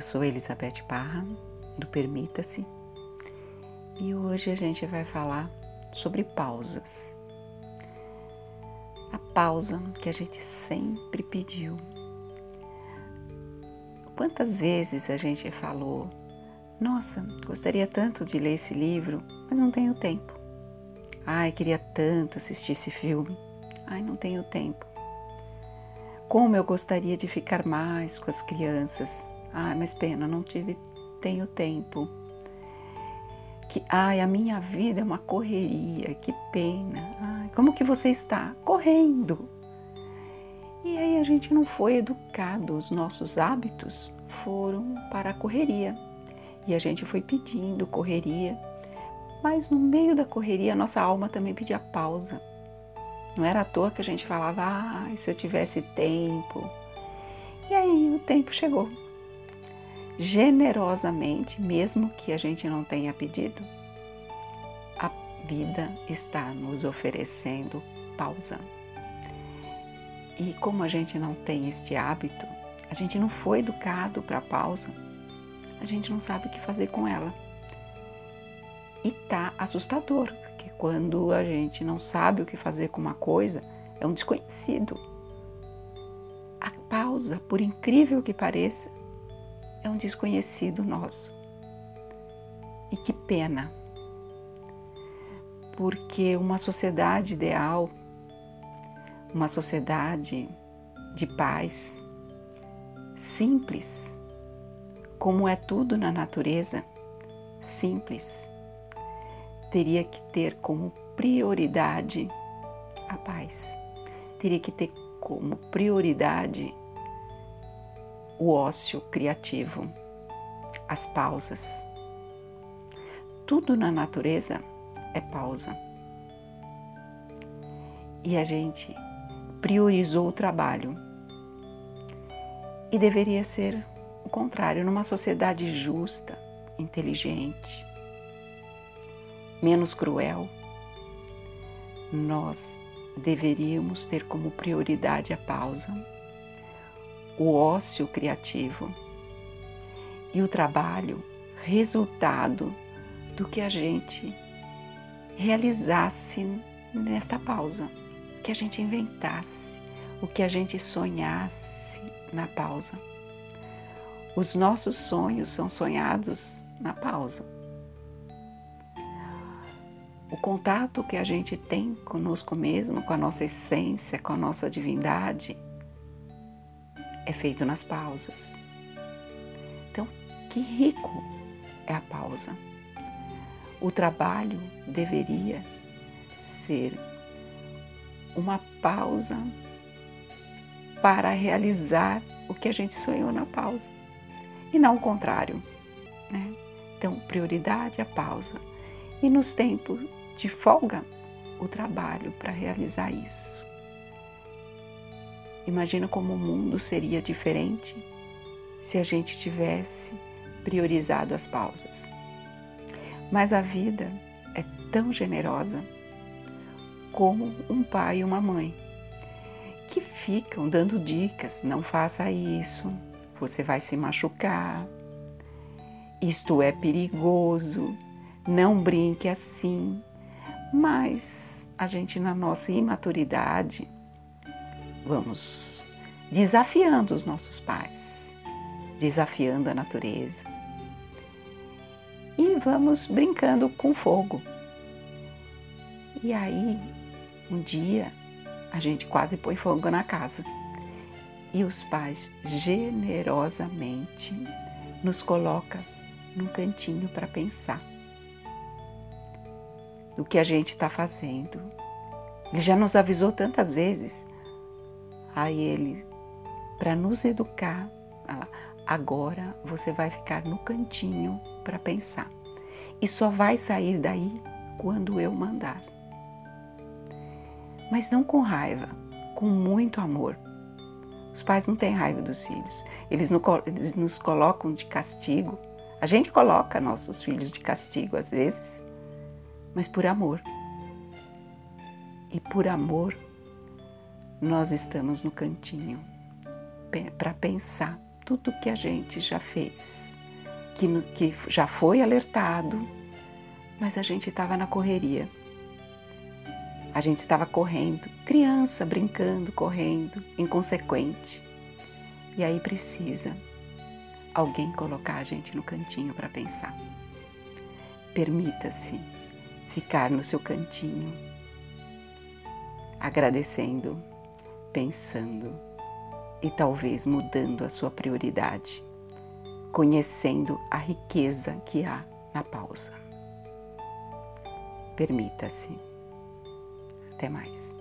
Eu sou Elizabeth Parra, do Permita-se, e hoje a gente vai falar sobre pausas. A pausa que a gente sempre pediu. Quantas vezes a gente falou: Nossa, gostaria tanto de ler esse livro, mas não tenho tempo. Ai, queria tanto assistir esse filme. Ai, não tenho tempo. Como eu gostaria de ficar mais com as crianças, Ai, mas pena, não tive, tenho tempo. Que, ai, a minha vida é uma correria, que pena. Ai, como que você está? Correndo. E aí a gente não foi educado, os nossos hábitos foram para a correria. E a gente foi pedindo correria, mas no meio da correria, nossa alma também pedia pausa. Não era à toa que a gente falava, ah, se eu tivesse tempo. E aí o tempo chegou generosamente, mesmo que a gente não tenha pedido, a vida está nos oferecendo pausa. E como a gente não tem este hábito, a gente não foi educado para pausa, a gente não sabe o que fazer com ela. E tá assustador, porque quando a gente não sabe o que fazer com uma coisa, é um desconhecido. A pausa, por incrível que pareça, é um desconhecido nosso. E que pena, porque uma sociedade ideal, uma sociedade de paz, simples, como é tudo na natureza, simples, teria que ter como prioridade a paz, teria que ter como prioridade o ócio criativo, as pausas. Tudo na natureza é pausa. E a gente priorizou o trabalho. E deveria ser o contrário, numa sociedade justa, inteligente, menos cruel, nós deveríamos ter como prioridade a pausa o ócio criativo e o trabalho resultado do que a gente realizasse nesta pausa, que a gente inventasse, o que a gente sonhasse na pausa. Os nossos sonhos são sonhados na pausa. O contato que a gente tem conosco mesmo, com a nossa essência, com a nossa divindade, é feito nas pausas. Então, que rico é a pausa. O trabalho deveria ser uma pausa para realizar o que a gente sonhou na pausa e não o contrário. Né? Então, prioridade a pausa e nos tempos de folga, o trabalho para realizar isso. Imagina como o mundo seria diferente se a gente tivesse priorizado as pausas. Mas a vida é tão generosa como um pai e uma mãe que ficam dando dicas: não faça isso, você vai se machucar, isto é perigoso, não brinque assim. Mas a gente, na nossa imaturidade, vamos desafiando os nossos pais, desafiando a natureza e vamos brincando com fogo. E aí, um dia, a gente quase põe fogo na casa e os pais generosamente nos coloca num cantinho para pensar do que a gente está fazendo. Ele já nos avisou tantas vezes a Ele para nos educar. Agora você vai ficar no cantinho para pensar e só vai sair daí quando eu mandar. Mas não com raiva, com muito amor. Os pais não têm raiva dos filhos, eles, eles nos colocam de castigo. A gente coloca nossos filhos de castigo às vezes, mas por amor. E por amor nós estamos no cantinho para pensar tudo que a gente já fez, que, no, que já foi alertado, mas a gente estava na correria. A gente estava correndo, criança brincando, correndo, inconsequente. E aí precisa alguém colocar a gente no cantinho para pensar. Permita-se ficar no seu cantinho, agradecendo, pensando e talvez mudando a sua prioridade, conhecendo a riqueza que há na pausa. Permita-se. Até mais.